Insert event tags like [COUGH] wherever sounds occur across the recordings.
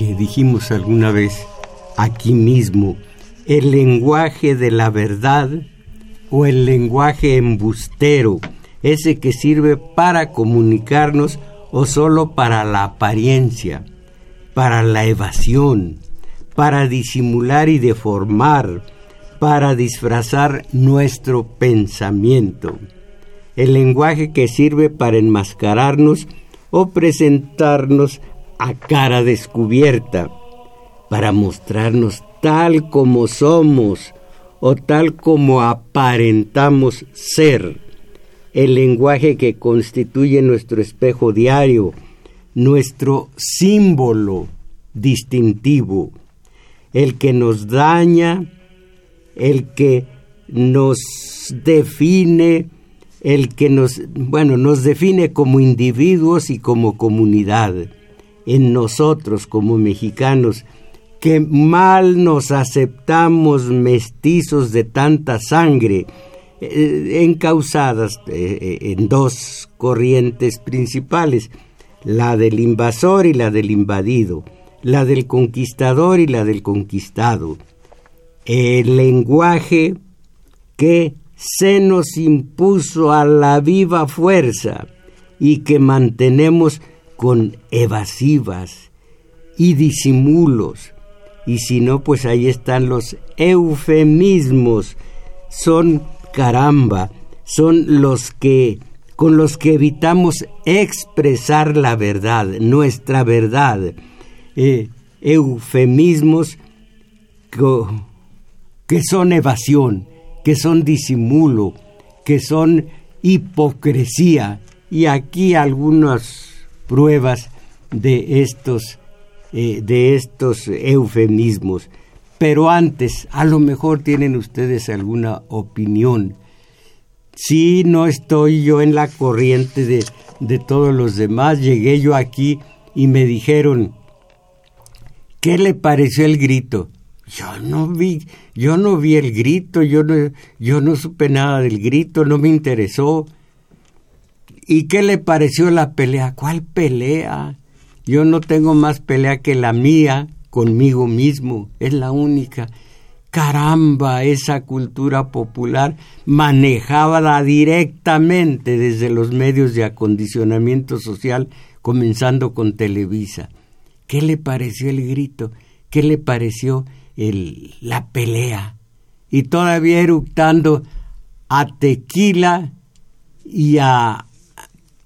Lenguaje, dijimos alguna vez, aquí mismo, el lenguaje de la verdad o el lenguaje embustero, ese que sirve para comunicarnos o solo para la apariencia, para la evasión, para disimular y deformar, para disfrazar nuestro pensamiento. El lenguaje que sirve para enmascararnos o presentarnos a cara descubierta, para mostrarnos tal como somos o tal como aparentamos ser. El lenguaje que constituye nuestro espejo diario, nuestro símbolo distintivo, el que nos daña, el que nos define, el que nos, bueno, nos define como individuos y como comunidad. En nosotros como mexicanos, que mal nos aceptamos mestizos de tanta sangre, eh, encausadas eh, eh, en dos corrientes principales, la del invasor y la del invadido, la del conquistador y la del conquistado. El lenguaje que se nos impuso a la viva fuerza y que mantenemos con evasivas y disimulos. Y si no, pues ahí están los eufemismos. Son caramba, son los que con los que evitamos expresar la verdad, nuestra verdad. Eh, eufemismos que son evasión, que son disimulo, que son hipocresía. Y aquí algunas pruebas de estos, eh, de estos eufemismos. Pero antes, a lo mejor tienen ustedes alguna opinión. Si no estoy yo en la corriente de, de todos los demás, llegué yo aquí y me dijeron, ¿qué le pareció el grito? Yo no vi, yo no vi el grito, yo no, yo no supe nada del grito, no me interesó. ¿Y qué le pareció la pelea? ¿Cuál pelea? Yo no tengo más pelea que la mía conmigo mismo, es la única. Caramba, esa cultura popular manejada directamente desde los medios de acondicionamiento social, comenzando con Televisa. ¿Qué le pareció el grito? ¿Qué le pareció el, la pelea? Y todavía eructando a tequila y a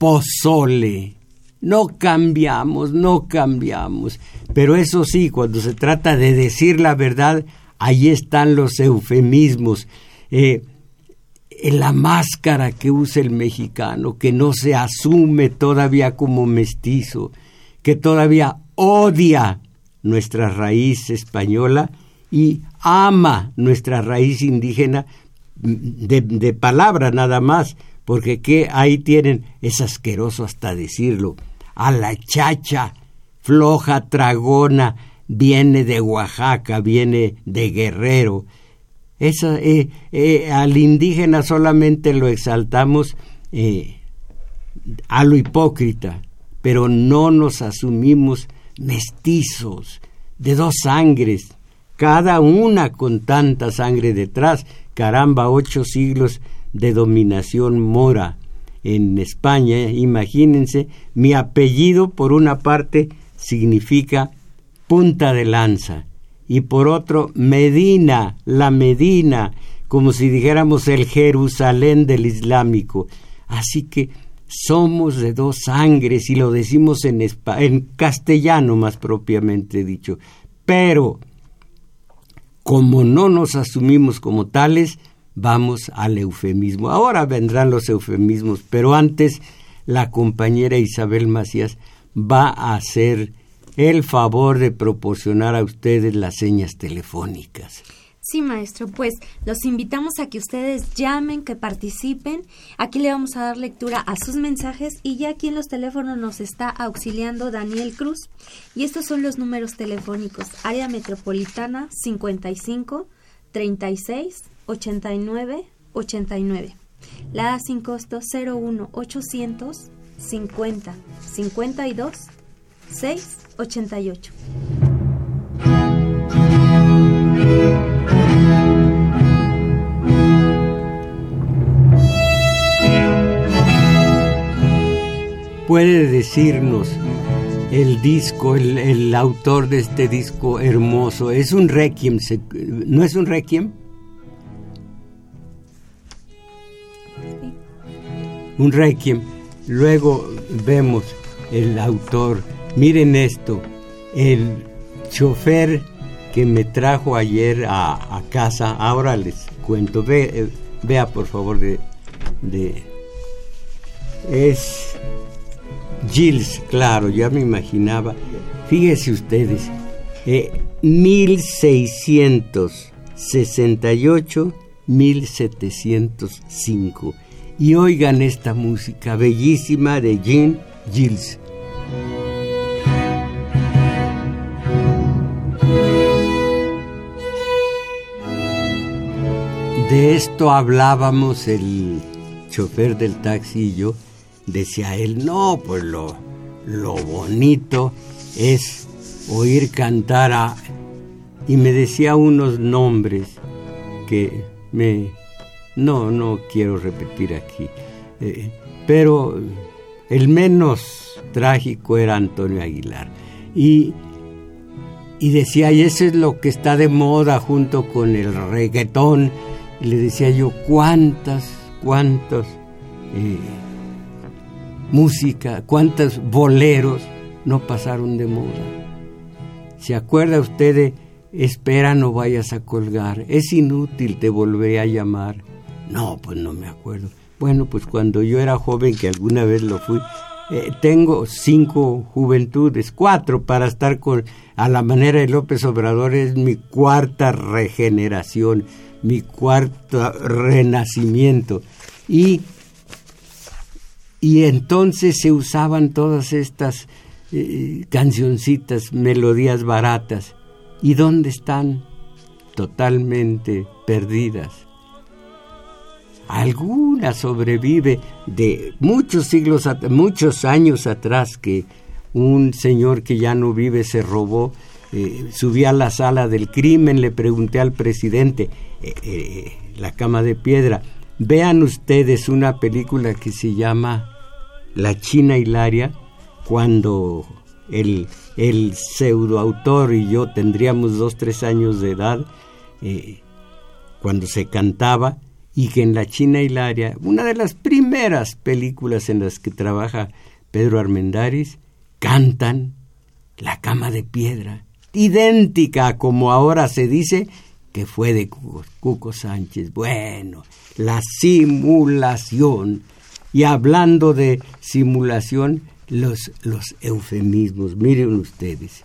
pozole. No cambiamos, no cambiamos. Pero eso sí, cuando se trata de decir la verdad, ahí están los eufemismos. Eh, la máscara que usa el mexicano, que no se asume todavía como mestizo, que todavía odia nuestra raíz española y ama nuestra raíz indígena de, de palabra nada más, porque que ahí tienen, es asqueroso hasta decirlo, a la chacha, floja tragona, viene de Oaxaca, viene de Guerrero. Esa, eh, eh, al indígena solamente lo exaltamos eh, a lo hipócrita, pero no nos asumimos mestizos, de dos sangres, cada una con tanta sangre detrás. Caramba, ocho siglos de dominación mora en España, imagínense, mi apellido por una parte significa punta de lanza y por otro Medina, la Medina, como si dijéramos el Jerusalén del Islámico. Así que somos de dos sangres y lo decimos en, en castellano más propiamente dicho. Pero como no nos asumimos como tales, vamos al eufemismo. Ahora vendrán los eufemismos, pero antes la compañera Isabel Macías va a hacer el favor de proporcionar a ustedes las señas telefónicas. Sí, maestro, pues los invitamos a que ustedes llamen, que participen. Aquí le vamos a dar lectura a sus mensajes y ya aquí en los teléfonos nos está auxiliando Daniel Cruz. Y estos son los números telefónicos. Área Metropolitana 55 36 89 89. La A sin costo 01 800 50 52 688. puede decirnos el disco, el, autor de este disco hermoso? ¿Es un requiem? ¿No es un requiem? Un requiem. Luego vemos el autor. Miren esto, el chofer que me trajo ayer a, casa, ahora les cuento. Eh, vea por favor de, de es Gilles, claro, ya me imaginaba. Fíjense ustedes, 1668, eh, 1705. Y oigan esta música bellísima de Jean Gilles. De esto hablábamos el chofer del taxi y yo decía él, no, pues lo, lo bonito es oír cantar a... Y me decía unos nombres que me... No, no quiero repetir aquí. Eh, pero el menos trágico era Antonio Aguilar. Y, y decía, y eso es lo que está de moda junto con el reggaetón. Le decía yo, ¿cuántas, cuántos eh, música, cuántos boleros no pasaron de moda. ¿Se acuerda usted espera no vayas a colgar? Es inútil, te volveré a llamar. No, pues no me acuerdo. Bueno, pues cuando yo era joven, que alguna vez lo fui, eh, tengo cinco juventudes, cuatro para estar con, a la manera de López Obrador, es mi cuarta regeneración, mi cuarto renacimiento. Y y entonces se usaban todas estas eh, cancioncitas, melodías baratas. ¿Y dónde están? Totalmente perdidas. Alguna sobrevive de muchos siglos, muchos años atrás que un señor que ya no vive se robó, eh, subí a la sala del crimen, le pregunté al presidente, eh, la cama de piedra, vean ustedes una película que se llama la China Hilaria, cuando el, el pseudoautor y yo tendríamos dos, tres años de edad, eh, cuando se cantaba, y que en la China Hilaria, una de las primeras películas en las que trabaja Pedro Armendáriz, cantan La cama de piedra, idéntica como ahora se dice que fue de Cuco Sánchez. Bueno, la simulación y hablando de simulación, los, los eufemismos, miren ustedes,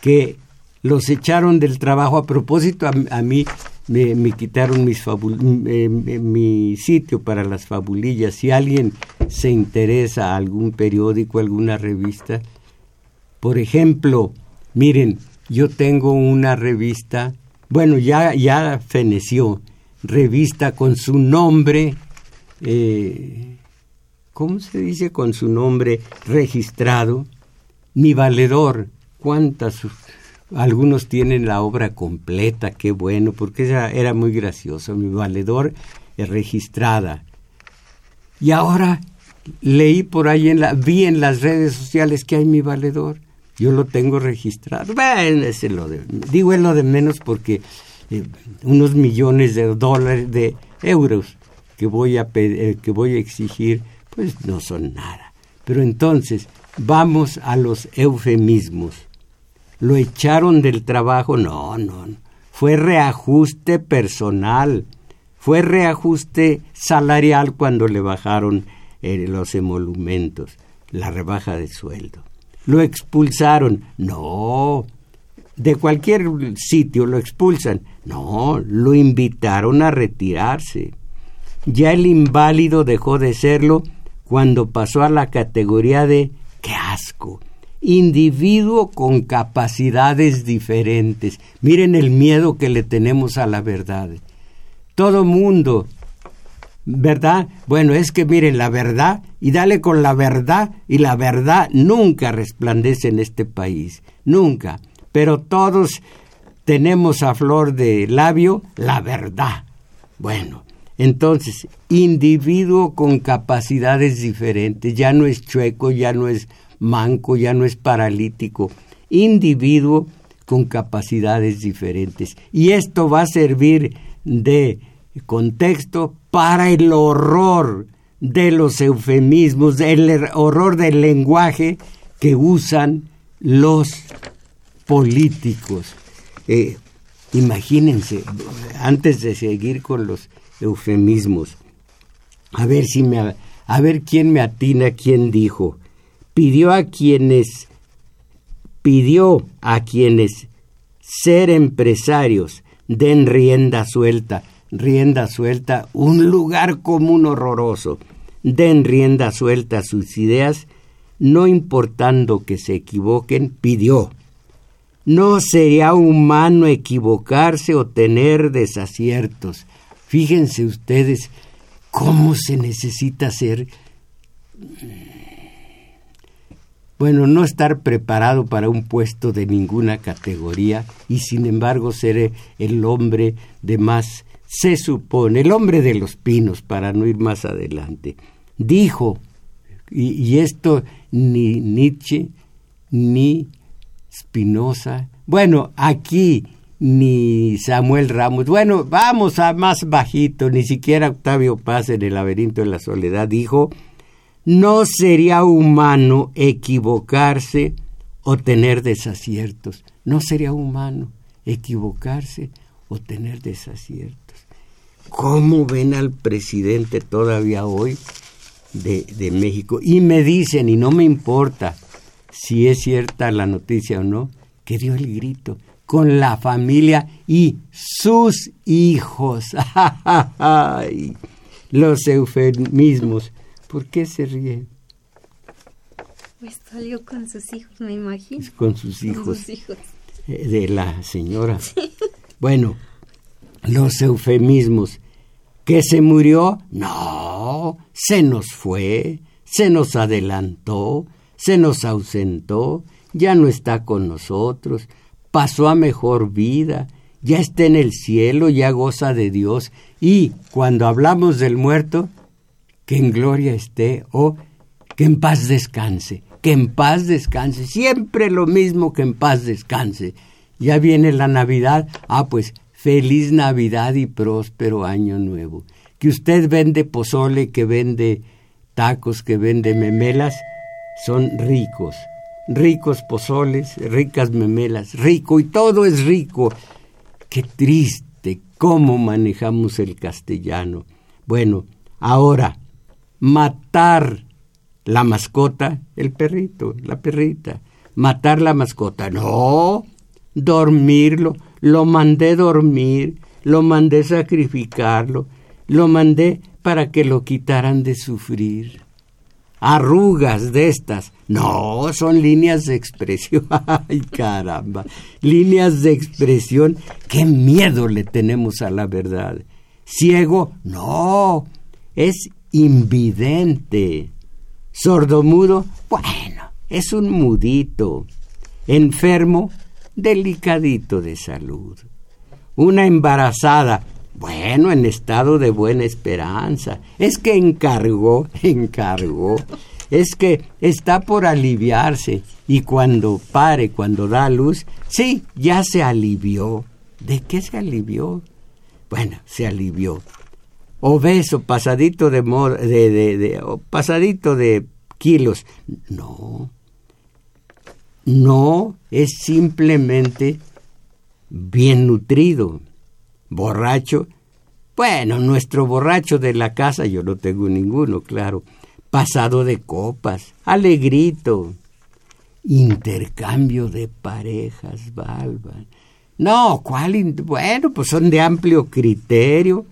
que los echaron del trabajo. A propósito, a, mí me, quitaron mis mi sitio para las fabulillas. Si alguien se interesa algún periódico, alguna revista, por ejemplo, miren, yo tengo una revista, bueno, ya, ya feneció, revista con su nombre, eh, ¿cómo se dice con su nombre registrado? Mi valedor. ¿Cuántas? Algunos tienen la obra completa, qué bueno, porque era, era muy gracioso. Mi valedor es registrada. Y ahora leí por ahí, en la, vi en las redes sociales que hay mi valedor. Yo lo tengo registrado. Bueno, digo es lo de menos porque eh, unos millones de dólares, de euros que voy a, eh, que voy a exigir pues no son nada. Pero entonces, vamos a los eufemismos. ¿Lo echaron del trabajo? No, no, no. Fue reajuste personal. Fue reajuste salarial cuando le bajaron eh, los emolumentos, la rebaja de sueldo. ¿Lo expulsaron? No. De cualquier sitio lo expulsan. No, lo invitaron a retirarse. Ya el inválido dejó de serlo cuando pasó a la categoría de qué asco, individuo con capacidades diferentes. Miren el miedo que le tenemos a la verdad. Todo mundo ¿verdad? Bueno, es que miren la verdad y dale con la verdad y la verdad nunca resplandece en este país, nunca. Pero todos tenemos a flor de labio la verdad. Bueno, entonces, individuo con capacidades diferentes, ya no es chueco, ya no es manco, ya no es paralítico, individuo con capacidades diferentes. Y esto va a servir de contexto para el horror de los eufemismos, el er, horror del lenguaje que usan los políticos. Eh, imagínense, antes de seguir con los eufemismos. A ver si me a ver quién me atina quién dijo. Pidió a quienes pidió a quienes ser empresarios den rienda suelta, rienda suelta, un lugar común horroroso. Den rienda suelta a sus ideas, no importando que se equivoquen, pidió. No sería humano equivocarse o tener desaciertos. Fíjense ustedes cómo se necesita ser, bueno, no estar preparado para un puesto de ninguna categoría y sin embargo ser el hombre de más, se supone, el hombre de los pinos, para no ir más adelante. Dijo, y, y esto ni Nietzsche, ni Spinoza, bueno, aquí ni Samuel Ramos. Bueno, vamos a más bajito, ni siquiera Octavio Paz en el laberinto de la soledad dijo, no sería humano equivocarse o tener desaciertos. No sería humano equivocarse o tener desaciertos. ¿Cómo ven al presidente todavía hoy de, México? Y me dicen, y no me importa si es cierta la noticia o no, que dio el grito con la familia y sus hijos. [LAUGHS] Los eufemismos. ¿Por qué se ríe? Pues salió con sus hijos, me imagino. Con sus hijos. Eh, de la señora. Bueno, los eufemismos. ¿Que se murió? No, se nos fue, se nos adelantó, se nos ausentó, ya no está con nosotros, pasó a mejor vida, ya está en el cielo, ya goza de Dios. Y cuando hablamos del muerto, que en gloria esté o que en paz descanse, que en paz descanse, siempre lo mismo que en paz descanse. Ya viene la Navidad, ah pues feliz Navidad y próspero año nuevo. Que usted vende pozole, que vende tacos, que vende memelas, son ricos ricos pozoles, ricas memelas, rico y todo es rico. Qué triste cómo manejamos el castellano. Bueno, ahora, matar la mascota, el perrito, la perrita, matar la mascota, no, dormirlo, lo mandé dormir, lo mandé sacrificarlo, lo mandé para que lo quitaran de sufrir arrugas de estas. No, son líneas de expresión. [LAUGHS] Ay, caramba. Líneas de expresión. Qué miedo le tenemos a la verdad. Ciego, no. Es invidente. Sordomudo, bueno, es un mudito. Enfermo, delicadito de salud. Una embarazada, bueno, en estado de buena esperanza. Es que encargó, [LAUGHS] encargó. Es que está por aliviarse y cuando pare, cuando da luz, sí, ya se alivió. ¿De qué se alivió? Bueno, se alivió. Obeso, pasadito de, de, de, de pasadito de kilos. No. No, es simplemente bien nutrido borracho. Bueno, nuestro borracho de la casa, yo no tengo ninguno, claro. Pasado de copas, alegrito. Intercambio de parejas, Balba. No, ¿cuál? Bueno, pues son de amplio criterio.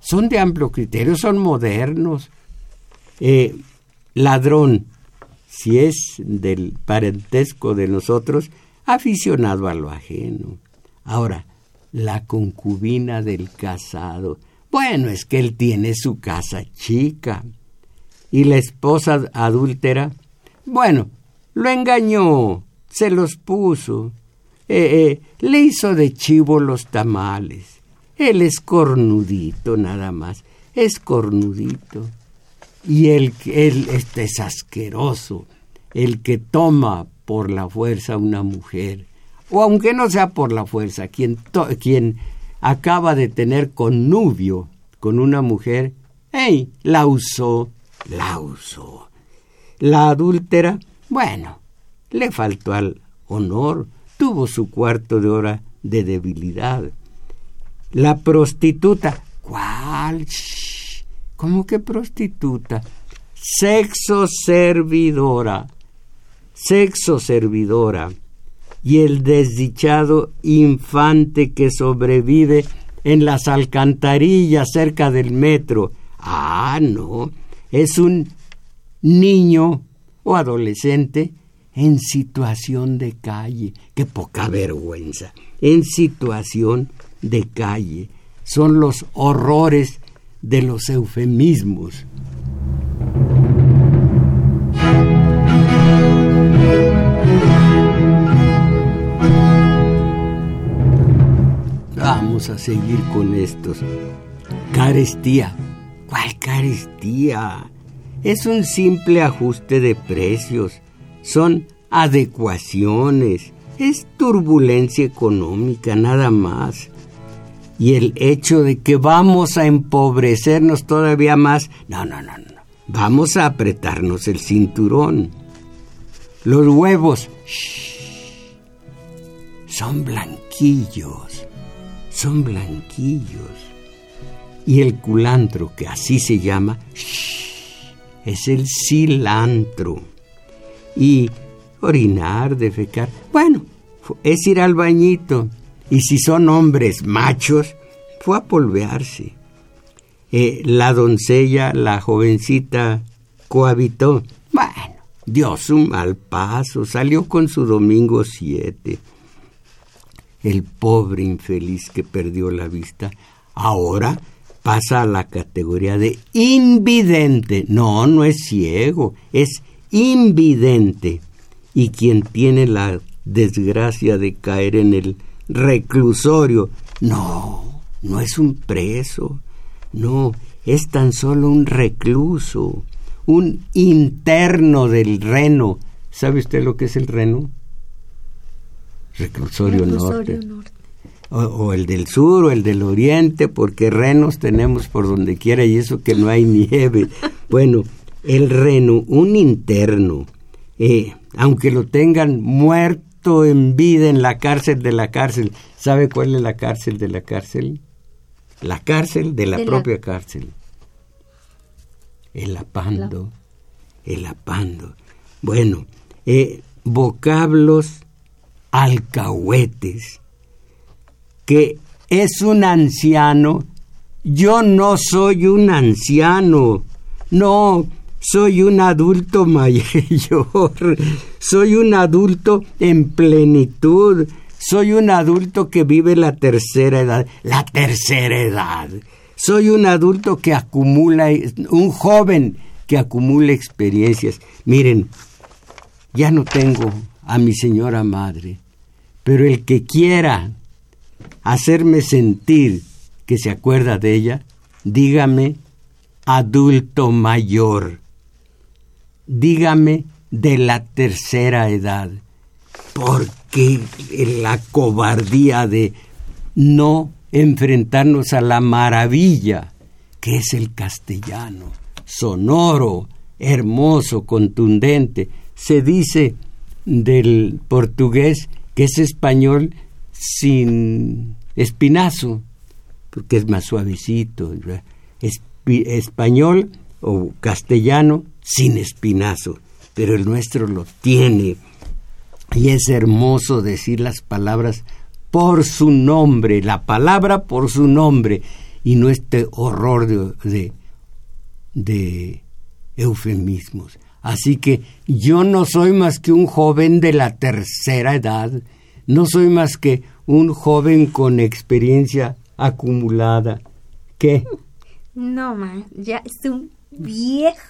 Son de amplio criterio, son modernos. Eh, ladrón, si es del parentesco de nosotros, aficionado a lo ajeno. Ahora, la concubina del casado. Bueno, es que él tiene su casa chica. Y la esposa adúltera, bueno, lo engañó, se los puso, eh, eh, le hizo de chivo los tamales. Él es cornudito nada más, es cornudito. Y él, él este es asqueroso, el que toma por la fuerza a una mujer, o aunque no sea por la fuerza, quien, quien acaba de tener connubio con una mujer, ¡ey! La usó, la usó. La adúltera, bueno, le faltó al honor, tuvo su cuarto de hora de debilidad. La prostituta, ¿cuál? ¿Cómo que prostituta? Sexo servidora, sexo servidora y el desdichado infante que sobrevive en las alcantarillas cerca del metro. Ah, no, es un niño o adolescente en situación de calle. Qué poca vergüenza. En situación de calle. Son los horrores de los eufemismos. Vamos a seguir con estos. Carestía. ¿Cuál carestía? Es un simple ajuste de precios. Son adecuaciones. Es turbulencia económica, nada más. Y el hecho de que vamos a empobrecernos todavía más. No, no, no, no. Vamos a apretarnos el cinturón. Los huevos. son blanquillos son blanquillos. Y el culantro, que así se llama, es el cilantro. Y orinar, defecar, bueno, es ir al bañito. Y si son hombres machos, fue a polvearse. Eh, la doncella, la jovencita, cohabitó. Bueno, dio su mal paso, salió con su domingo siete el pobre infeliz que perdió la vista, ahora pasa a la categoría de invidente. No, no es ciego, es invidente. Y quien tiene la desgracia de caer en el reclusorio, no, no es un preso, no, es tan solo un recluso, un interno del reno. ¿Sabe usted lo que es el reno? reclusorio, norte. O, el del sur o el del oriente, porque renos tenemos por donde quiera y eso que no hay nieve. [LAUGHS] bueno, el reno, un interno, eh, aunque lo tengan muerto en vida en la cárcel de la cárcel, ¿sabe cuál es la cárcel de la cárcel? La cárcel de la propia cárcel. El apando, el apando. Bueno, eh, vocablos alcahuetes, que es un anciano. Yo no soy un anciano, no, soy un adulto [LAUGHS] mayor, soy un adulto en plenitud, soy un adulto que vive la tercera edad, la tercera edad. Soy un adulto que acumula, un joven que acumula experiencias. Miren, ya no tengo a mi señora madre, pero el que quiera hacerme sentir que se acuerda de ella, dígame adulto mayor, dígame de la tercera edad, porque la cobardía de no enfrentarnos a la maravilla que es el castellano, sonoro, hermoso, contundente, se dice del portugués que es español sin espinazo, porque es más suavecito. español o castellano sin espinazo, pero el nuestro lo tiene. Y es hermoso decir las palabras por su nombre, la palabra por su nombre, y no este horror de, de eufemismos. Así que yo no soy más que un joven de la tercera edad, no soy más que un joven con experiencia acumulada, ¿Qué? No, man, ya es un viejo.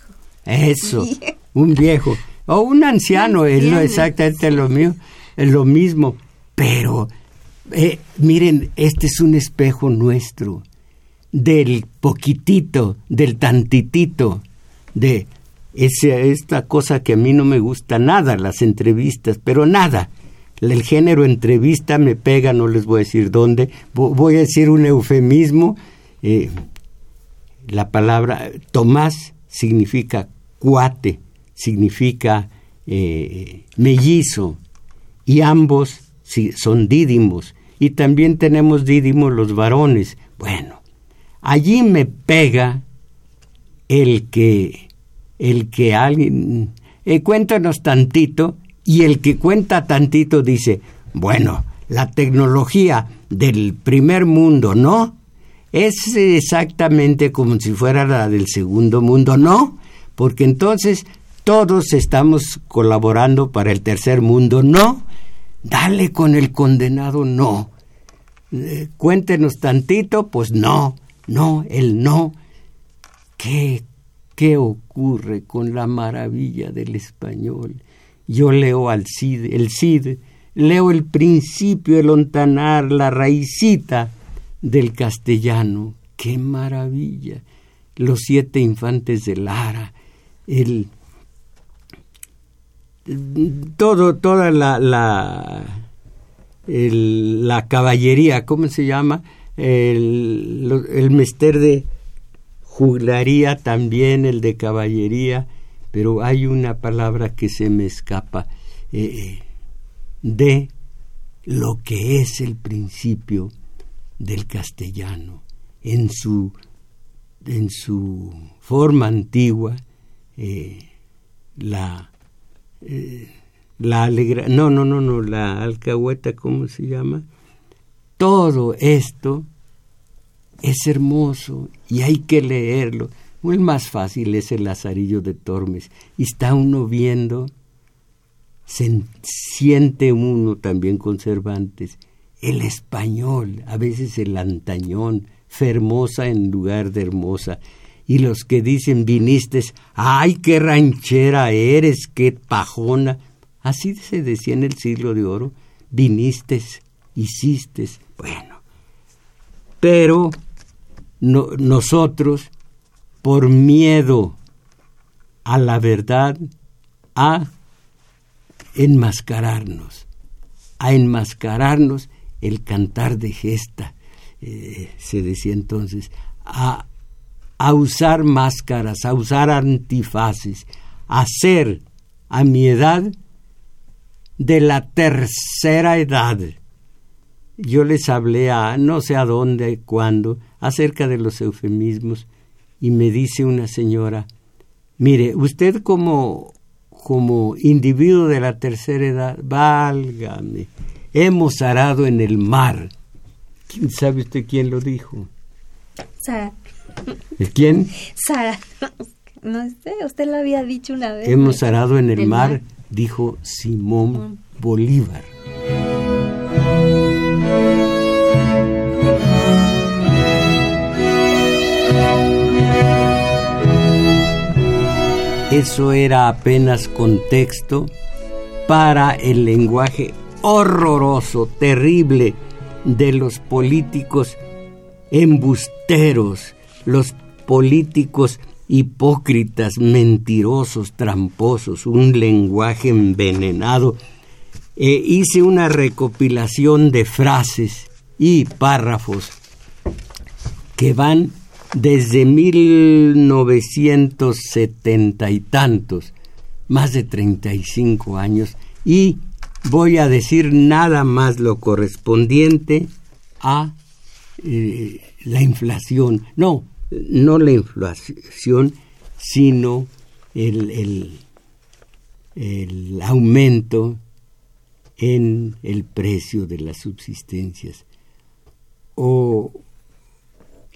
Eso, un viejo. O un anciano, es lo, exactamente lo mío, es lo mismo. Pero, eh, miren, este es un espejo nuestro, del poquitito, del tantitito, de esta cosa que a mí no me gusta nada, las entrevistas, pero nada. El género entrevista me pega, no les voy a decir dónde. Voy a decir un eufemismo. Eh, la palabra Tomás significa cuate, significa eh, mellizo, y ambos son dídimos. Y también tenemos dídimos los varones. Bueno, allí me pega el que el que alguien eh, cuéntanos tantito y el que cuenta tantito dice, bueno, la tecnología del primer mundo, ¿no? Es exactamente como si fuera la del segundo mundo, ¿no? Porque entonces todos estamos colaborando para el tercer mundo, ¿no? Dale con el condenado, no. Eh, cuéntenos tantito, pues no, no, el no. ¿Qué ¿Qué ocurre con la maravilla del español? Yo leo al Cid, el Cid, leo el principio, el ontanar, la raicita del castellano. ¡Qué maravilla! Los siete infantes de Lara, el todo, toda la, la, caballería, ¿cómo se llama? El, el mester de juglaría también el de caballería, pero hay una palabra que se me escapa eh, de lo que es el principio del castellano en su en su forma antigua eh, la la alegra no no no no la alcahueta cómo se llama todo esto es hermoso y hay que leerlo. El más fácil es el Lazarillo de Tormes. Y está uno viendo, se siente uno también con Cervantes, el español, a veces el antañón, fermosa en lugar de hermosa. Y los que dicen viniste, ay, qué ranchera eres, qué pajona. Así se decía en el siglo de oro, viniste, hiciste. Bueno, pero nosotros, por miedo a la verdad, a enmascararnos, a enmascararnos el cantar de gesta, eh, se decía entonces, a, a usar máscaras, a usar antifaces, a ser a mi edad de la tercera edad. Yo les hablé a no sé a dónde, cuándo, acerca de los eufemismos y me dice una señora, mire, usted como, como individuo de la tercera edad, válgame, hemos arado en el mar. ¿Quién sabe usted quién lo dijo? Sara. ¿Quién? Sara. No sé, usted lo había dicho una vez. Hemos arado en el, mar, dijo Simón Bolívar. Eso era apenas contexto para el lenguaje horroroso, terrible de los políticos embusteros, los políticos hipócritas, mentirosos, tramposos, un lenguaje envenenado. Eh, hice una recopilación de frases y párrafos que van desde 1970 y tantos, más de 35 años, y voy a decir nada más lo correspondiente a eh, la inflación. No, no la inflación, sino el, el, el aumento en el precio de las subsistencias o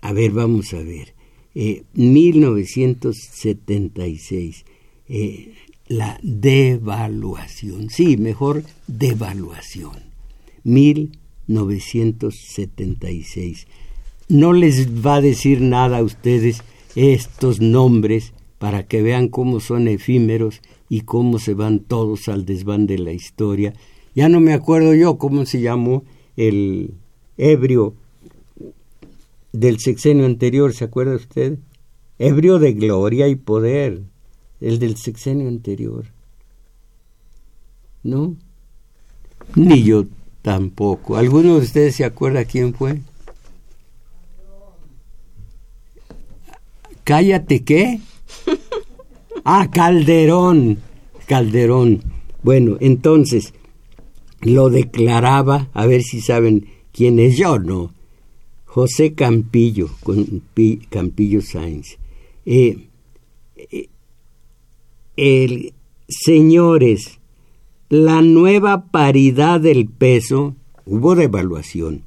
a ver, vamos a ver. 1976. Eh, eh, la devaluación. Sí, mejor devaluación. 1976. No les va a decir nada a ustedes estos nombres para que vean cómo son efímeros y cómo se van todos al desván de la historia. Ya no me acuerdo yo cómo se llamó el ebrio del sexenio anterior, ¿se acuerda usted? Ebrio de gloria y poder, el del sexenio anterior. ¿No? Ni yo tampoco. ¿Alguno de ustedes se acuerda quién fue? Cállate, ¿qué? Ah, Calderón. Calderón. Bueno, entonces, lo declaraba, a ver si saben quién es yo, ¿no? José Campillo, Campillo Sáenz. Eh, eh, el, señores, la nueva paridad del peso, hubo devaluación.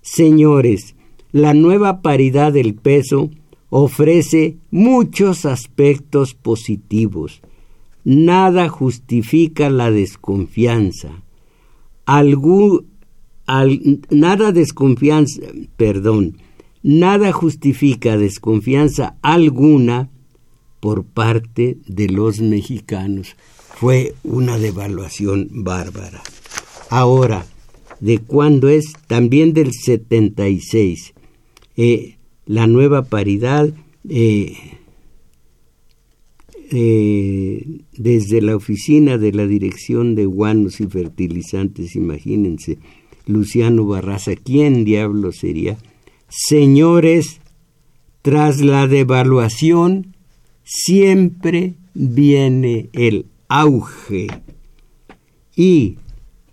Señores, la nueva paridad del peso ofrece muchos aspectos positivos. Nada justifica la desconfianza. nada desconfianza, perdón, nada justifica desconfianza alguna por parte de los mexicanos. Fue una devaluación bárbara. Ahora, ¿de cuándo es? También del 76. Eh, la nueva paridad eh, eh, desde la oficina de la Dirección de Guanos y Fertilizantes, imagínense, Luciano Barraza, ¿quién diablo sería? Señores, tras la devaluación siempre viene el auge. Y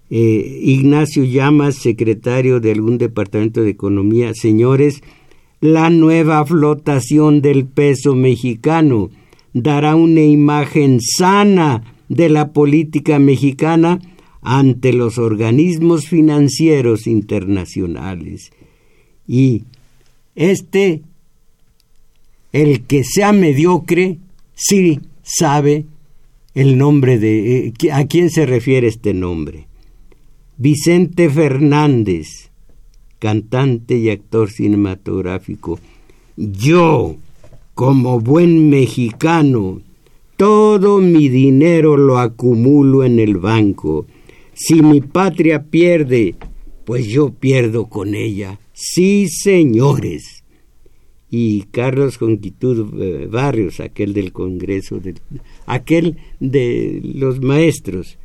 eh, Ignacio Llamas, secretario de algún departamento de economía, señores, la nueva flotación del peso mexicano dará una imagen sana de la política mexicana ante los organismos financieros internacionales. Y este, el que sea mediocre, sí sabe el nombre de... Eh, ¿A quién se refiere este nombre? Vicente Fernández, cantante y actor cinematográfico. Yo, como buen mexicano, todo mi dinero lo acumulo en el banco. Si mi patria pierde, pues yo pierdo con ella. Sí, señores. Y Carlos Conquitud eh, Barrios, aquel del Congreso, aquel de los maestros,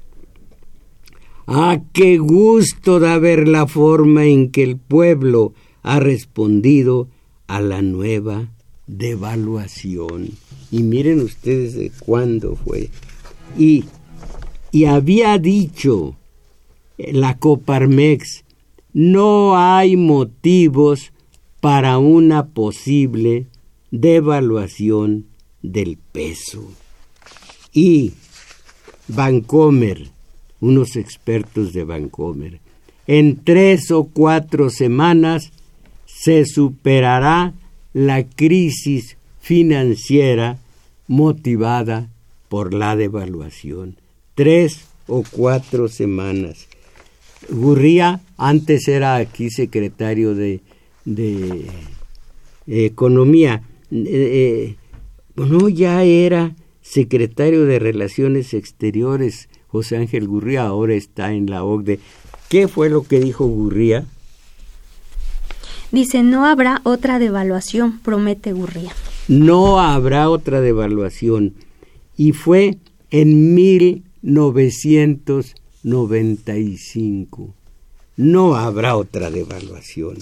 Ah, qué gusto da ver la forma en que el pueblo ha respondido a la nueva devaluación. Y miren ustedes de cuándo fue. Y, y había dicho la Coparmex, no hay motivos para una posible devaluación del peso. Y Vancomer, unos expertos de Vancomer. En tres o cuatro semanas se superará la crisis financiera motivada por la devaluación. Tres o cuatro semanas. Gurría antes era aquí secretario de, de Economía. Eh, no, ya era secretario de Relaciones Exteriores José Ángel Gurría ahora está en la OCDE. ¿Qué fue lo que dijo Gurría? Dice, no habrá otra devaluación, promete Gurría. No habrá otra devaluación. Y fue en 1995. No habrá otra devaluación.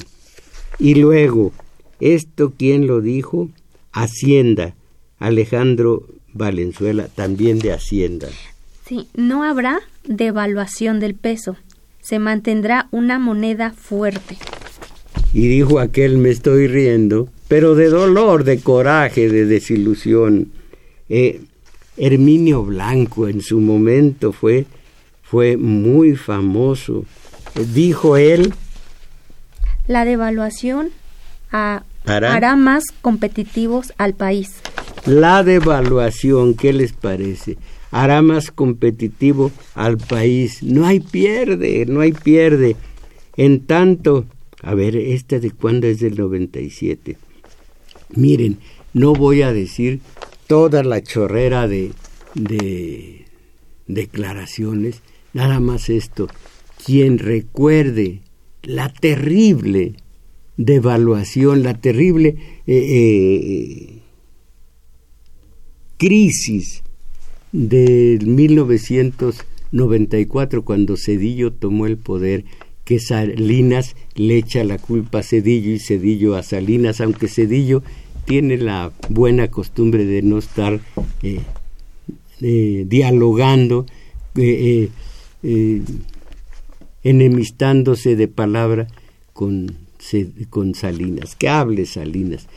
Y luego, ¿esto quién lo dijo? Hacienda. Alejandro Valenzuela, también de Hacienda. Sí, no habrá devaluación del peso. Se mantendrá una moneda fuerte. Y dijo aquel, me estoy riendo, pero de dolor, de coraje, de desilusión. Eh, Herminio Blanco en su momento fue, fue muy famoso. Dijo él. La devaluación hará más competitivos al país. La devaluación, ¿qué les parece? Hará más competitivo al país. No hay pierde, no hay pierde. En tanto, A ver, ¿esta de cuándo es del 97? Miren, no voy a decir toda la chorrera de, de declaraciones, nada más esto. Quien recuerde la terrible devaluación, la terrible eh, eh, crisis de 1994 cuando Cedillo tomó el poder, que Salinas le echa la culpa a Cedillo y Cedillo a Salinas, aunque Cedillo tiene la buena costumbre de no estar eh, dialogando, enemistándose de palabra con, con Salinas, que hable Salinas.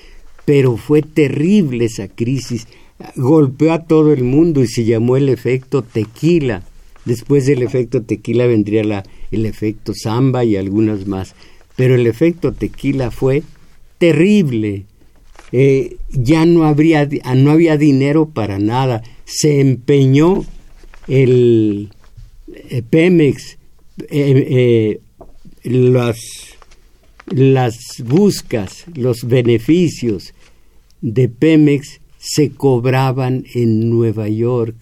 Pero fue terrible esa crisis, golpeó a todo el mundo y se llamó el efecto tequila. Después del efecto tequila vendría la, el efecto samba y algunas más. Pero el efecto tequila fue terrible. Eh, ya no, habría, no había dinero para nada. Se empeñó el eh, Pemex eh, las, las buscas, los beneficios de Pemex se cobraban en Nueva York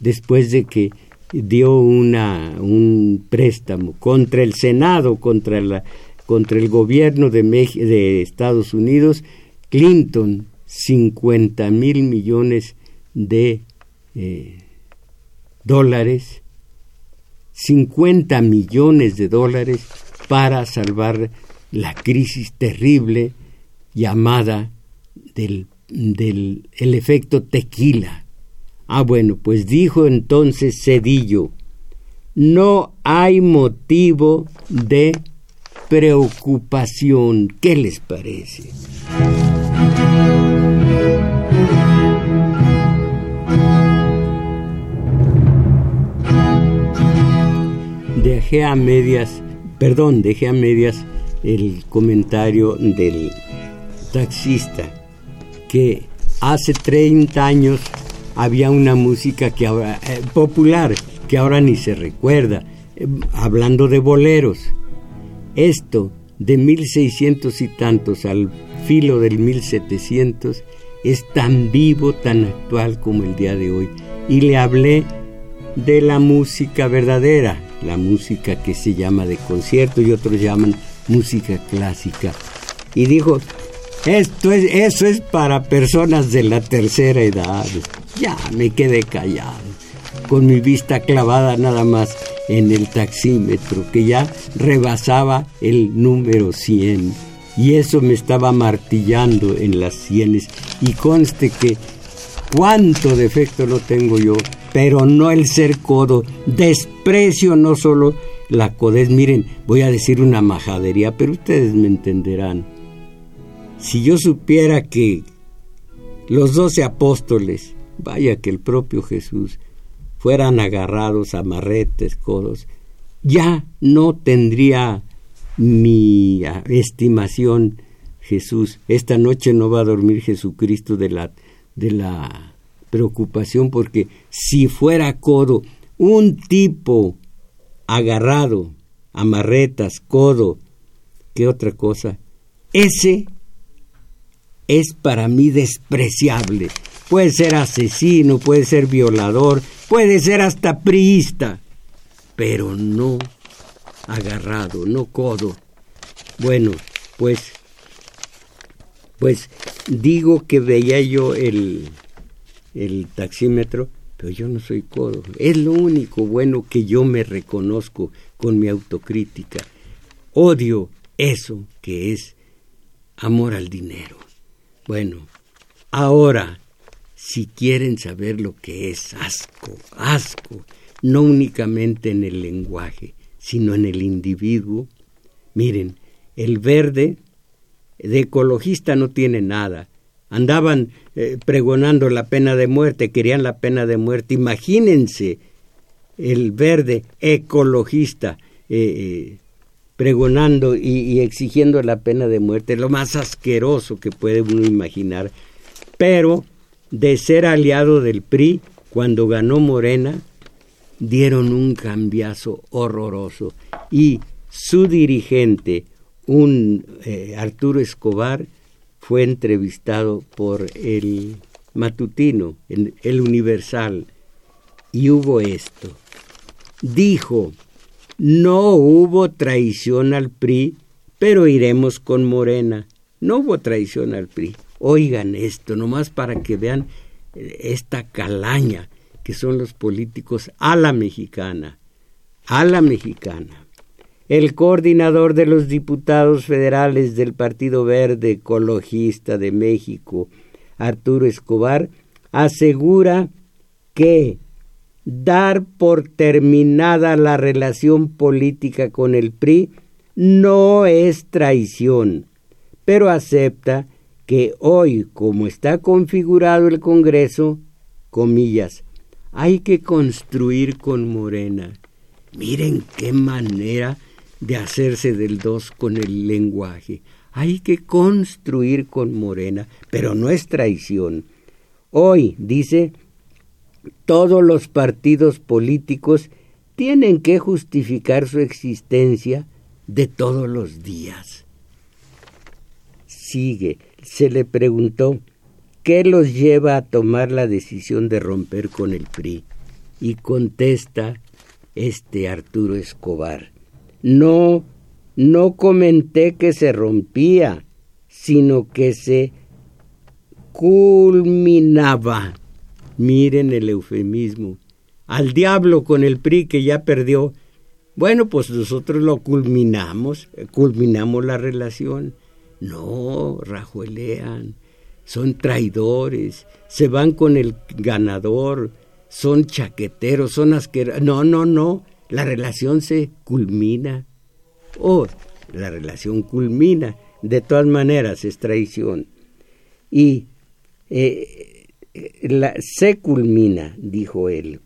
después de que dio una, un préstamo contra el Senado, contra, la, contra el gobierno de, de Estados Unidos, Clinton, 50 mil millones de eh, dólares 50 millones de dólares para salvar la crisis terrible llamada del, del el efecto tequila. Ah, bueno, pues dijo entonces Cedillo, no hay motivo de preocupación. ¿Qué les parece? dejé a medias, perdón, dejé a medias el comentario del taxista que hace 30 años había una música que ahora, eh, popular que ahora ni se recuerda, eh, hablando de boleros. Esto de 1600 y tantos al filo del 1700 es tan vivo, tan actual como el día de hoy. Y le hablé de la música verdadera, la música que se llama de concierto y otros llaman música clásica. Y dijo, esto es, eso es para personas de la tercera edad. Ya me quedé callado, con mi vista clavada nada más en el taxímetro, que ya rebasaba el número 100. Y eso me estaba martillando en las sienes. Y conste que cuánto defecto no tengo yo pero no el ser codo. Desprecio no solo la codez. Miren, voy a decir una majadería, pero ustedes me entenderán. Si yo supiera que los doce apóstoles, vaya que el propio Jesús, fueran agarrados a marretes, codos, ya no tendría mi estimación Jesús. Esta noche no va a dormir Jesucristo de la, de la preocupación porque si fuera codo, un tipo agarrado, amarretas, codo, ¿qué otra cosa? Ese es para mí despreciable. Puede ser asesino, puede ser violador, puede ser hasta priista, pero no agarrado, no codo. Bueno, pues, pues digo que veía yo el, el taxímetro, pero yo no soy codo. Es lo único bueno que yo me reconozco con mi autocrítica. Odio eso que es amor al dinero. Bueno, ahora, si quieren saber lo que es asco, asco, no únicamente en el lenguaje, sino en el individuo, miren, el verde de ecologista no tiene nada, andaban eh, pregonando la pena de muerte, querían la pena de muerte. Imagínense el verde ecologista eh, eh, pregonando y, exigiendo la pena de muerte, lo más asqueroso que puede uno imaginar. Pero de ser aliado del PRI, cuando ganó Morena, dieron un cambiazo horroroso y su dirigente, un eh, Arturo Escobar fue entrevistado por el matutino, el Universal, y hubo esto. Dijo, no hubo traición al PRI, pero iremos con Morena. No hubo traición al PRI. Oigan esto, nomás para que vean eh, esta calaña que son los políticos a la mexicana, a la mexicana. El coordinador de los diputados federales del Partido Verde Ecologista de México, Arturo Escobar, asegura que dar por terminada la relación política con el PRI no es traición, pero acepta que hoy, como está configurado el Congreso, comillas, hay que construir con Morena. Miren qué manera de hacerse del dos con el lenguaje. Hay que construir con Morena, pero no es traición. Hoy, dice, todos los partidos políticos tienen que justificar su existencia de todos los días. Sigue, se le preguntó qué los lleva a tomar la decisión de romper con el PRI y contesta este Arturo Escobar. No, no comenté que se rompía, sino que se culminaba. Miren el eufemismo. Al diablo con el PRI que ya perdió. Bueno, pues nosotros lo culminamos, culminamos la relación. No, rajuelean, son traidores, se van con el ganador, son chaqueteros, son asquerosos. No, no, no, la relación se culmina. Oh, la relación culmina. De todas maneras es traición. Y eh, la, se culmina, dijo él,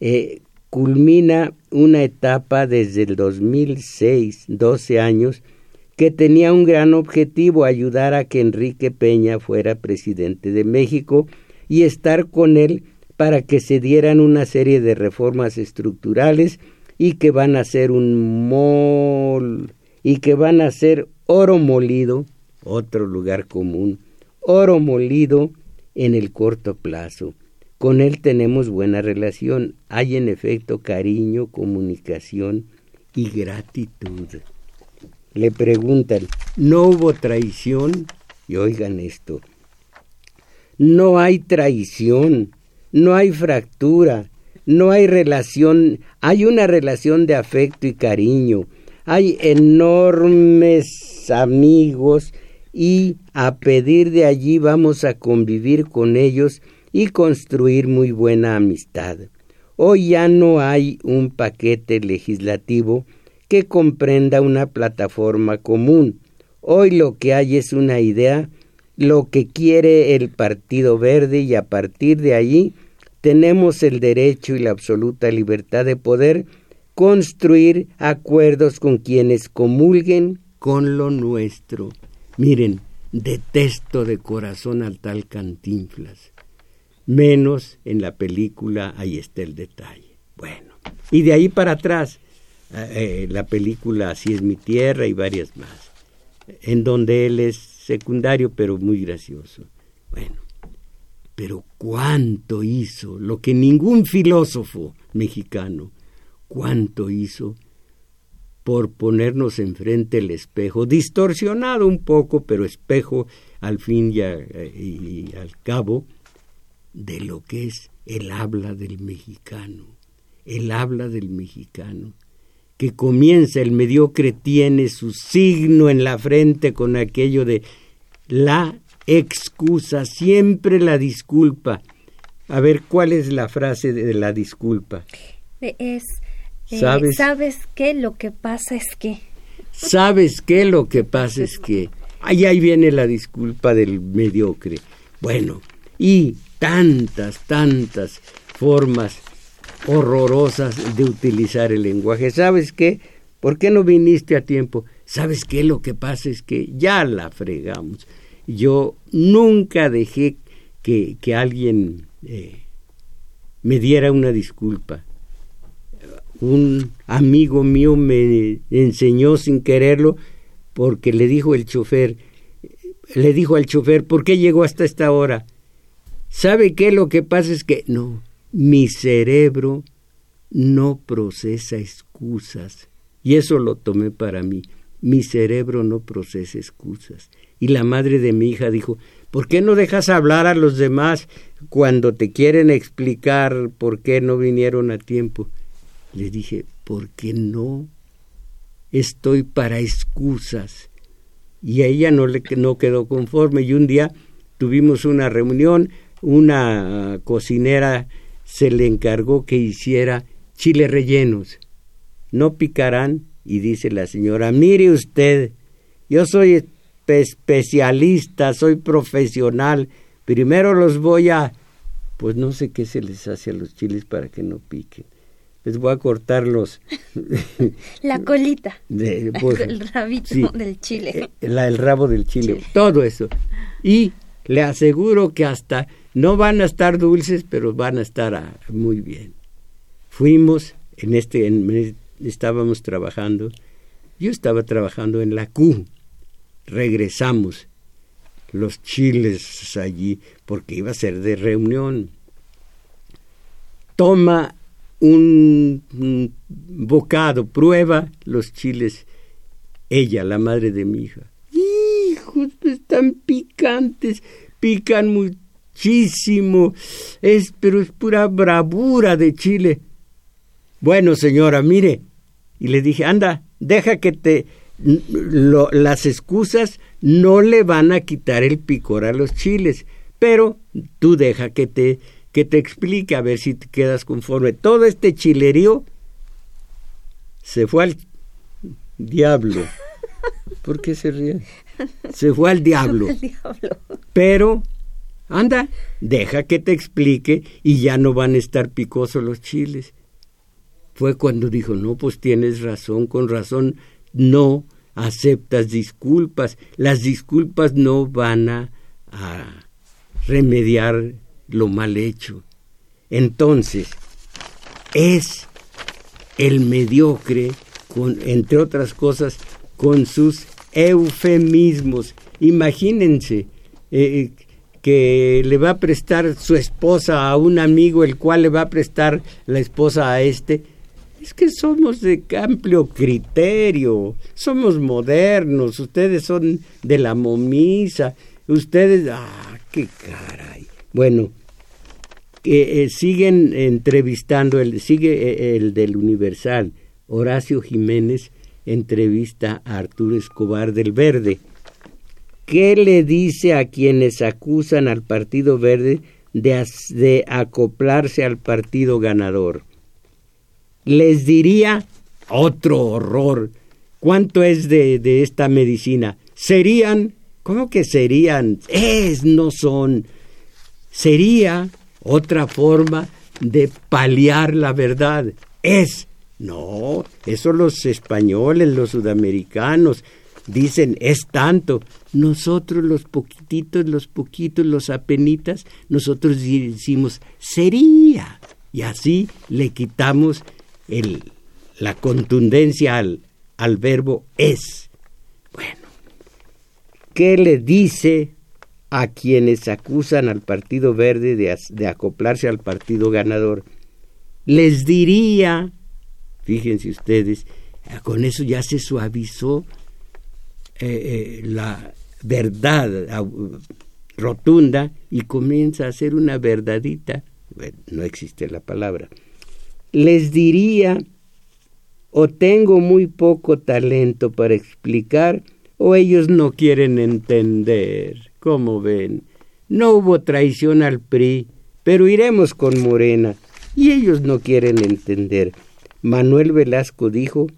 eh, culmina una etapa desde el 2006, 12 años, que tenía un gran objetivo, ayudar a que Enrique Peña fuera presidente de México y estar con él para que se dieran una serie de reformas estructurales y que van a ser un mol y que van a ser oro molido, otro lugar común, oro molido en el corto plazo. Con él tenemos buena relación, hay en efecto cariño, comunicación y gratitud. Le preguntan, ¿no hubo traición? Y oigan esto, no hay traición, no hay fractura, no hay relación, hay una relación de afecto y cariño, hay enormes amigos y a pedir de allí vamos a convivir con ellos y construir muy buena amistad. Hoy ya no hay un paquete legislativo que comprenda una plataforma común. Hoy lo que hay es una idea, lo que quiere el Partido Verde y a partir de allí tenemos el derecho y la absoluta libertad de poder construir acuerdos con quienes comulguen con lo nuestro. Miren, detesto de corazón al tal Cantinflas. Menos en la película ahí está el detalle. Bueno, y de ahí para atrás, eh, eh, la película Así es mi tierra y varias más, en donde él es secundario pero muy gracioso. Bueno, pero cuánto hizo lo que ningún filósofo mexicano, cuánto hizo por ponernos enfrente el espejo, distorsionado un poco, pero espejo al fin y, al cabo de lo que es el habla del mexicano, el habla del mexicano, que comienza, el mediocre tiene su signo en la frente con aquello de la excusa, siempre la disculpa. A ver, ¿cuál es la frase de la disculpa? Es eh, ¿Sabes? ¿Sabes qué? Lo que pasa es que... ¿Sabes qué? Lo que pasa es que... Ahí, ahí viene la disculpa del mediocre. Bueno, y tantas, tantas formas horrorosas de utilizar el lenguaje. ¿Sabes qué? ¿Por qué no viniste a tiempo? ¿Sabes qué? Lo que pasa es que ya la fregamos. Yo nunca dejé que, que alguien eh, me diera una disculpa un amigo mío me enseñó sin quererlo, porque le dijo el chofer, le dijo al chofer, ¿por qué llegó hasta esta hora? ¿Sabe qué? Lo que pasa es que no, mi cerebro no procesa excusas. Y eso lo tomé para mí. Mi cerebro no procesa excusas. Y la madre de mi hija dijo, ¿por qué no dejas hablar a los demás cuando te quieren explicar por qué no vinieron a tiempo? Le dije, porque no estoy para excusas. Y a ella no, le, no quedó conforme. Y un día tuvimos una reunión, una cocinera se le encargó que hiciera chiles rellenos. No picarán. Y dice la señora, mire usted, yo soy especialista, soy profesional, primero los voy a... Pues no sé qué se les hace a los chiles para que no piquen les voy a cortar los... [LAUGHS] La colita. [LAUGHS] Pues, el rabito del chile. Eh, el rabo del chile, todo eso. Y le aseguro que hasta no van a estar dulces, pero van a estar ah, muy bien. Fuimos, en este, en, estábamos trabajando, yo estaba trabajando en la Q, regresamos, los chiles allí, porque iba a ser de reunión. Toma un, bocado, prueba los chiles. Ella, la madre de mi hija. Hijos, están picantes, pican muchísimo. Es, pero es pura bravura de chile. Bueno, señora, mire. Y le dije, anda, deja que te... las excusas no le van a quitar el picor a los chiles, pero tú deja que te que te explique a ver si te quedas conforme. Todo este chilerío se fue al diablo. ¿Por qué se ríe? Se fue [LAUGHS] al diablo. Pero, anda, deja que te explique y ya no van a estar picosos los chiles. Fue cuando dijo, no, pues tienes razón, con razón, no aceptas disculpas. Las disculpas no van a, a remediar lo mal hecho. Entonces, es el mediocre, con, entre otras cosas, con sus eufemismos. Imagínense eh, que le va a prestar su esposa a un amigo, el cual le va a prestar la esposa a este. Es que somos de amplio criterio, somos modernos, ustedes son de la momisa, ustedes... ¡Ah, qué caray! Bueno, eh, siguen entrevistando, el, sigue eh, el del Universal, Horacio Jiménez entrevista a Arturo Escobar del Verde. ¿Qué le dice a quienes acusan al Partido Verde de, de acoplarse al partido ganador? Les diría otro horror. ¿Cuánto es de, de esta medicina? Serían, ¿cómo que serían? Es, no son sería otra forma de paliar la verdad. Es, no, eso los españoles, los sudamericanos dicen es tanto. Nosotros los poquititos, los poquitos, los apenitas, nosotros decimos sería. Y así le quitamos el, la contundencia al, al verbo es. Bueno, ¿qué le dice a quienes acusan al Partido Verde de, acoplarse al partido ganador. Les diría, fíjense ustedes, ah, con eso ya se suavizó eh, eh, la verdad rotunda y comienza a ser una verdadita, no existe la palabra, les diría o tengo muy poco talento para explicar o ellos no quieren entender. Como ven, no hubo traición al PRI, pero iremos con Morena, y ellos no quieren entender. Manuel Velasco dijo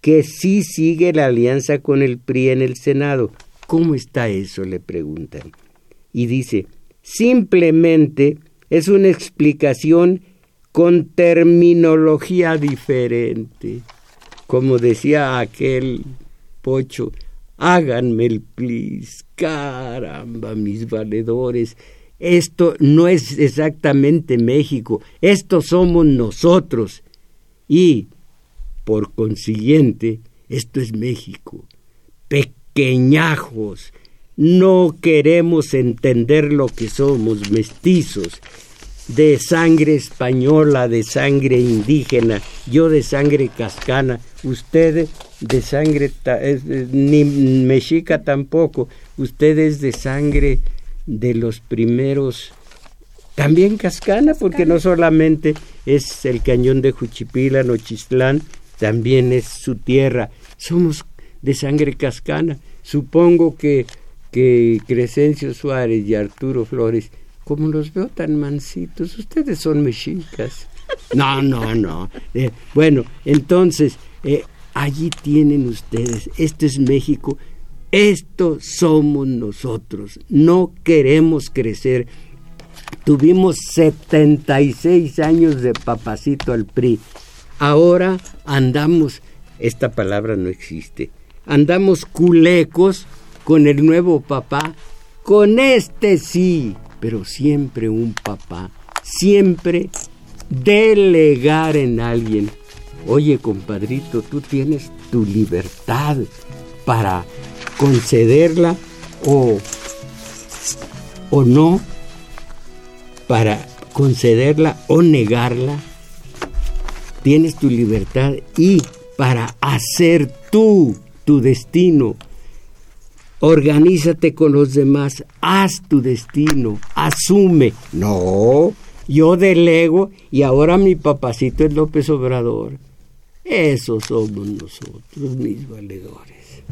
que sí sigue la alianza con el PRI en el Senado. ¿Cómo está eso? le preguntan. Y dice, simplemente es una explicación con terminología diferente. Como decía aquel pocho, háganme el plis, caramba, mis valedores. Esto no es exactamente México, esto somos nosotros. Y, por consiguiente, esto es México. pequeñajos. No queremos entender lo que somos, mestizos, de sangre española, de sangre indígena, yo de sangre cascana, usted de sangre, ni mexica tampoco, ustedes de sangre de los primeros, también cascana, porque no solamente es el cañón de Juchipila, Nochistlán, también es su tierra, somos de sangre cascana. Supongo que, que Crescencio Suárez y Arturo Flores, como los veo tan mansitos, ustedes son mexicas. No, no, no. Eh, bueno, entonces, eh, allí tienen ustedes, esto es México, esto somos nosotros, no queremos crecer. Tuvimos 76 años de papacito al PRI, ahora andamos, esta palabra no existe, andamos culecos con el nuevo papá, con este sí, pero siempre un papá, siempre delegar en alguien oye compadrito, tú tienes tu libertad para concederla o, o no, para concederla o negarla, tienes tu libertad y para hacer tú tu destino. Organízate con los demás, haz tu destino, asume. No, yo delego y ahora mi papacito es López Obrador. Esos somos nosotros, mis valedores.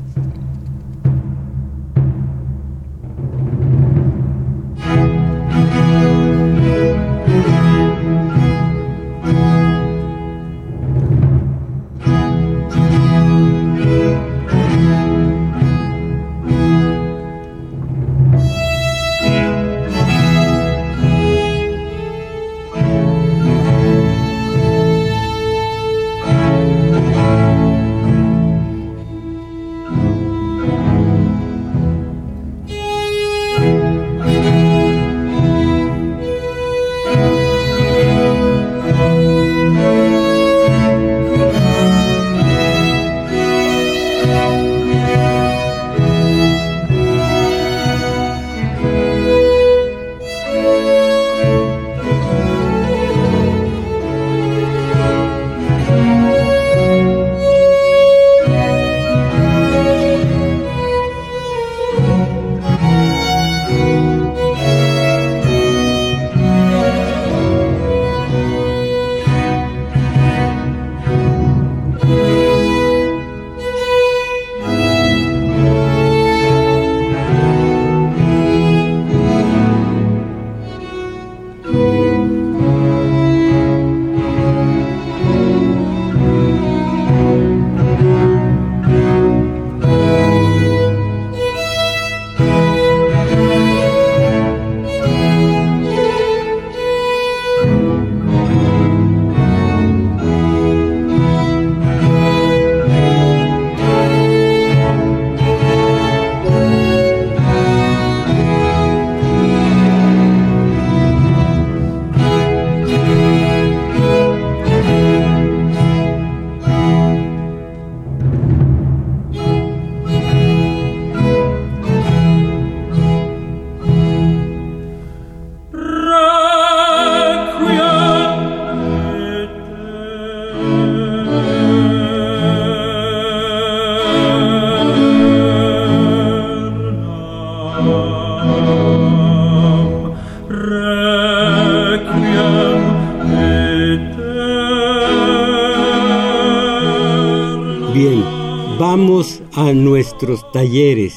Nuestros talleres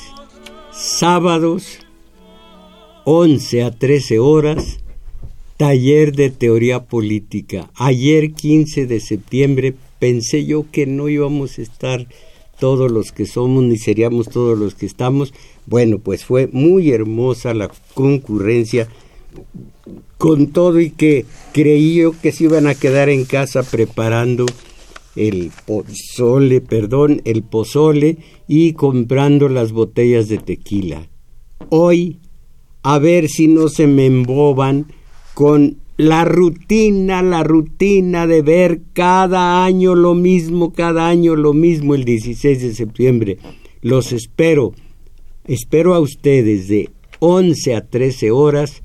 sábados 11 a 13 horas, taller de teoría política. Ayer 15 de septiembre pensé yo que no íbamos a estar todos los que somos ni seríamos todos los que estamos. Bueno, pues fue muy hermosa la concurrencia con todo y que creí yo que se iban a quedar en casa preparando el pozole, perdón, el pozole y comprando las botellas de tequila. Hoy, a ver si no se me emboban con la rutina, la rutina de ver cada año lo mismo, cada año lo mismo el 16 de septiembre. Los espero. Espero a ustedes de 11 a 13 horas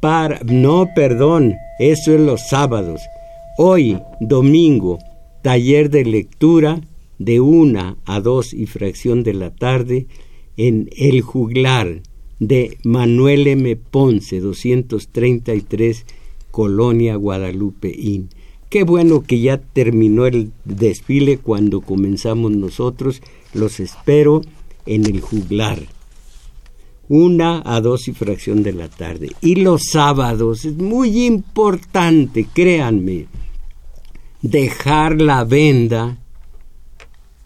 para... No, perdón, eso es los sábados. Hoy, domingo, taller de lectura de una a dos y fracción de la tarde en El Juglar de Manuel M. Ponce, 233, Colonia Guadalupe Inn. Qué bueno que ya terminó el desfile cuando comenzamos nosotros. Los espero en el juglar. Una a dos y fracción de la tarde. Y los sábados es muy importante, créanme, dejar la venda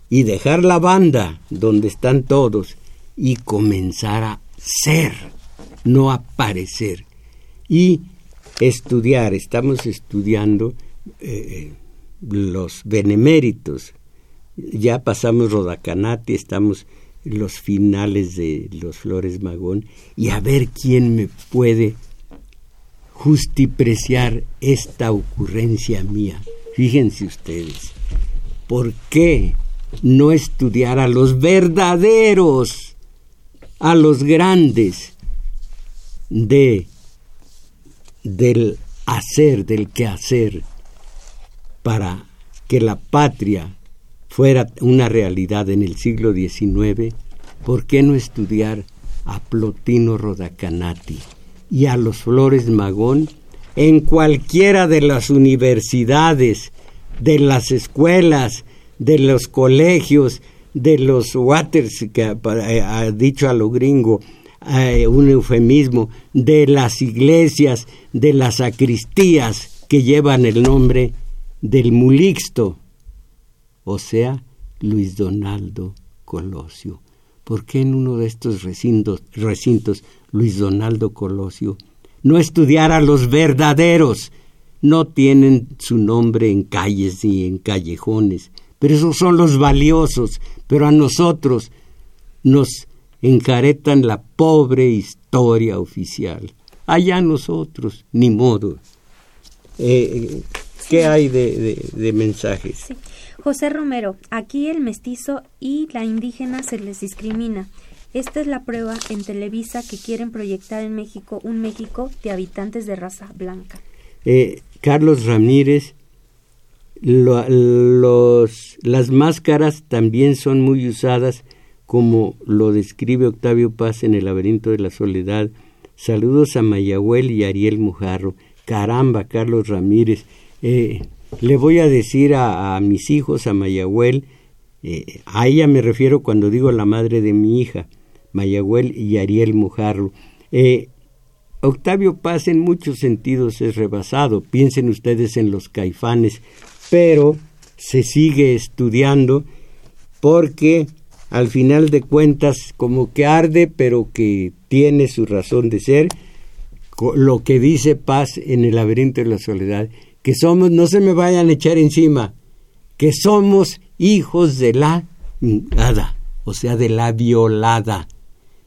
y dejar la banda donde están todos y comenzar a ser, no aparecer. Y estudiar, estamos estudiando eh, los beneméritos. Ya pasamos Rodacanati, estamos los finales de los Flores Magón y a ver quién me puede justipreciar esta ocurrencia mía. Fíjense ustedes, ¿por qué no estudiar a los verdaderos, a los grandes de del hacer, del quehacer, para que la patria fuera una realidad en el siglo XIX, ¿por qué no estudiar a Plotino Rodacanati y a los Flores Magón en cualquiera de las universidades, de las escuelas, de los colegios, de los waters, que ha dicho a lo gringo, eh, un eufemismo, de las iglesias, de las sacristías que llevan el nombre del Mulixto, o sea, Luis Donaldo Colosio. ¿Por qué en uno de estos recintos, recintos Luis Donaldo Colosio no estudiar a los verdaderos? No tienen su nombre en calles ni en callejones, pero esos son los valiosos, pero a nosotros nos encaretan la pobre historia oficial. Allá nosotros, ni modo. Eh, ¿Qué hay de, mensajes? José Romero, aquí el mestizo y la indígena se les discrimina. Esta es la prueba en Televisa que quieren proyectar en México un México de habitantes de raza blanca. Eh, Carlos Ramírez, los, las máscaras también son muy usadas como lo describe Octavio Paz en El laberinto de la soledad. Saludos a Mayahuel y Ariel Mujarro. Caramba, Carlos Ramírez. Eh, le voy a decir a, mis hijos, a Mayahuel, eh, a ella me refiero cuando digo la madre de mi hija, Mayahuel y Ariel Mujarro. Eh, Octavio Paz en muchos sentidos es rebasado, piensen ustedes en los caifanes, pero se sigue estudiando porque al final de cuentas como que arde, pero que tiene su razón de ser, lo que dice Paz en el laberinto de la soledad, que somos, no se me vayan a echar encima, que somos hijos de la nada, o sea, de la violada.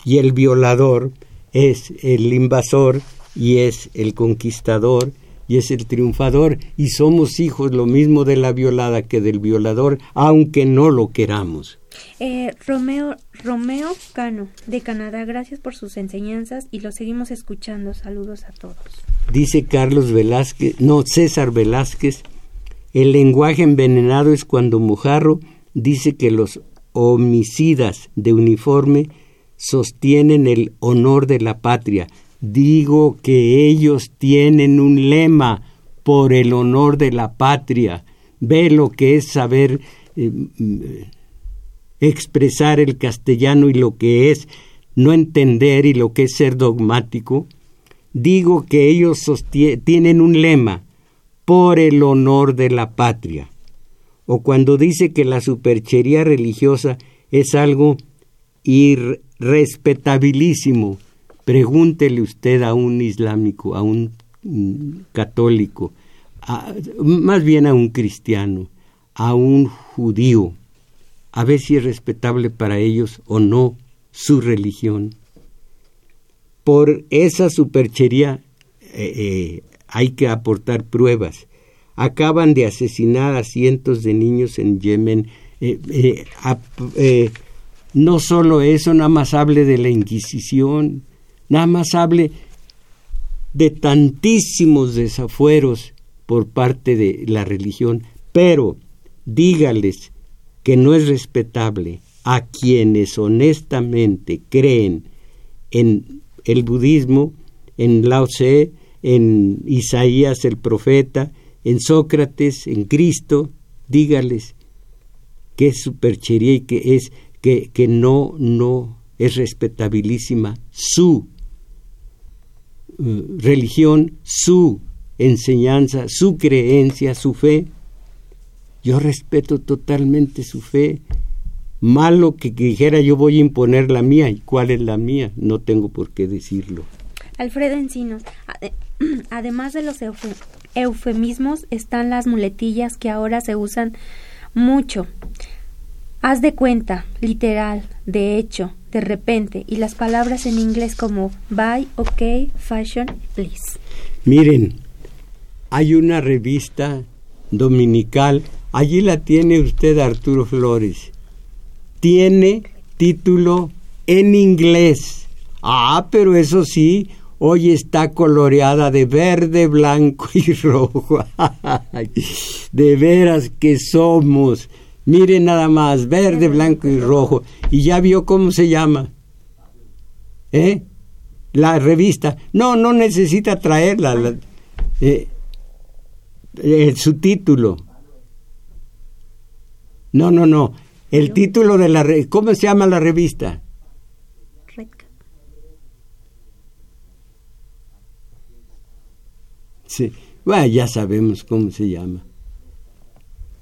Y el violador es el invasor y es el conquistador y es el triunfador y somos hijos lo mismo de la violada que del violador, aunque no lo queramos. Eh, Romeo, Romeo Cano, de Canadá, gracias por sus enseñanzas y lo seguimos escuchando. Saludos a todos. Dice Carlos Velázquez, no, César Velázquez, el lenguaje envenenado es cuando Mujarro dice que los homicidas de uniforme sostienen el honor de la patria. Digo que ellos tienen un lema por el honor de la patria. Ve lo que es saber eh, expresar el castellano y lo que es no entender y lo que es ser dogmático, digo que ellos tienen un lema, por el honor de la patria. O cuando dice que la superchería religiosa es algo irrespetabilísimo, pregúntele usted a un islámico, a un mm, católico, más bien a un cristiano, a un judío, a ver si es respetable para ellos o no su religión. Por esa superchería eh, eh, hay que aportar pruebas. Acaban de asesinar a cientos de niños en Yemen. Eh, no solo eso, nada más hable de la Inquisición, nada más hable de tantísimos desafueros por parte de la religión, pero dígales que no es respetable a quienes honestamente creen en el budismo, en Lao Tse, en Isaías el profeta, en Sócrates, en Cristo, dígales que es superchería y que es que, que no, no es respetabilísima su eh, religión, su enseñanza, su creencia, su fe. Yo respeto totalmente su fe. Malo que, dijera yo voy a imponer la mía. ¿Y cuál es la mía? No tengo por qué decirlo. Alfredo Encinos, [CLEARS THROAT] además de los eufemismos, están las muletillas que ahora se usan mucho. Haz de cuenta, literal, de hecho, de repente, y las palabras en inglés como buy, ok, fashion, please. Miren, hay una revista dominical, allí la tiene usted Arturo Flores. Tiene título en inglés. Ah, pero eso sí, hoy está coloreada de verde, blanco y [LAUGHS] rojo. de veras que somos. Miren nada más, verde, blanco y rojo. ¿Y ya vio cómo se llama? ¿Eh? La revista. No, no necesita traerla. Eh, eh, su título. No, no, no. El título de la... ¿Cómo se llama la revista? Sí. Bueno, ya sabemos cómo se llama.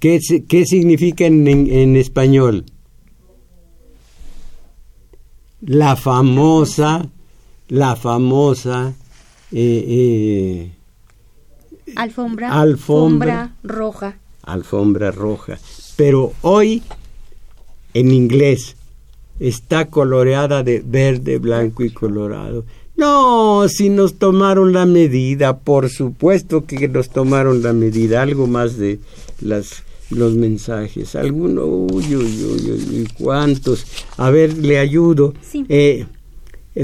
¿Qué, qué significa en, español? La famosa, la famosa eh, eh, alfombra, alfombra roja. Alfombra roja. Pero hoy, en inglés, está coloreada de verde, blanco y colorado. No, si nos tomaron la medida, por supuesto que nos tomaron la medida, algo más de las los mensajes, algunos, uy, uy, uy, uy, cuántos. A ver, le ayudo. Eh,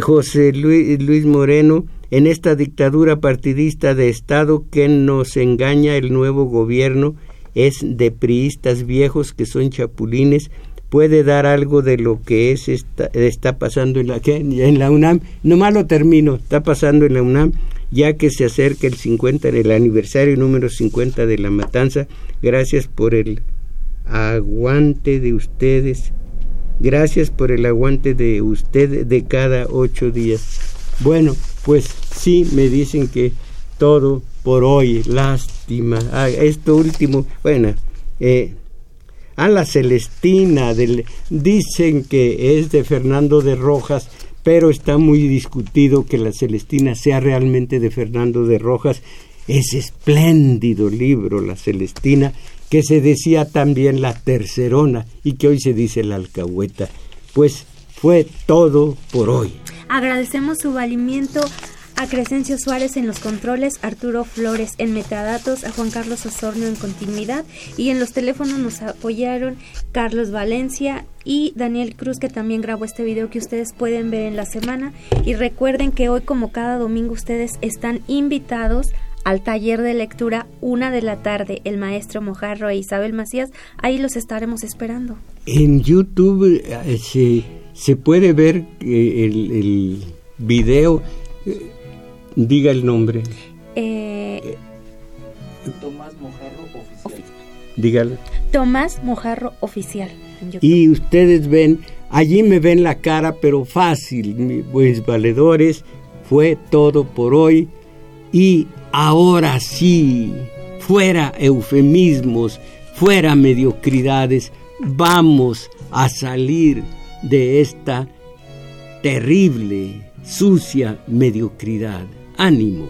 José Luis, Luis Moreno, en esta dictadura partidista de Estado que nos engaña el nuevo gobierno es de priistas viejos que son chapulines puede dar algo de lo que es está pasando en la, en la UNAM. Nomás lo termino, está pasando en la UNAM, ya que se acerca el 50, el aniversario número 50 de la matanza. Gracias por el aguante de ustedes. Gracias por el aguante de usted de cada ocho días. Bueno, pues sí, me dicen que todo por hoy, lástima. Ah, esto último, bueno, eh, a la Celestina, dicen que es de Fernando de Rojas, pero está muy discutido que la Celestina sea realmente de Fernando de Rojas. Es espléndido libro, La Celestina, que se decía también la Tercerona y que hoy se dice la Alcahueta. Pues fue todo por hoy. Agradecemos su valimiento a Crescencio Suárez en los controles, Arturo Flores en metadatos, a Juan Carlos Osornio en continuidad y en los teléfonos nos apoyaron Carlos Valencia y Daniel Cruz que también grabó este video que ustedes pueden ver en la semana. Y recuerden que hoy como cada domingo ustedes están invitados al taller de lectura una de la tarde el maestro Mojarro e Isabel Macías. Ahí los estaremos esperando. En YouTube eh, se, puede ver eh, el, el video eh, Diga el nombre. Eh, Tomás Mojarro Oficial. Dígalo. Tomás Mojarro Oficial. Y ustedes ven, allí me ven la cara, pero fácil, mis valedores. Fue todo por hoy. Y ahora sí, fuera eufemismos, fuera mediocridades, vamos a salir de esta terrible, sucia mediocridad ánimo.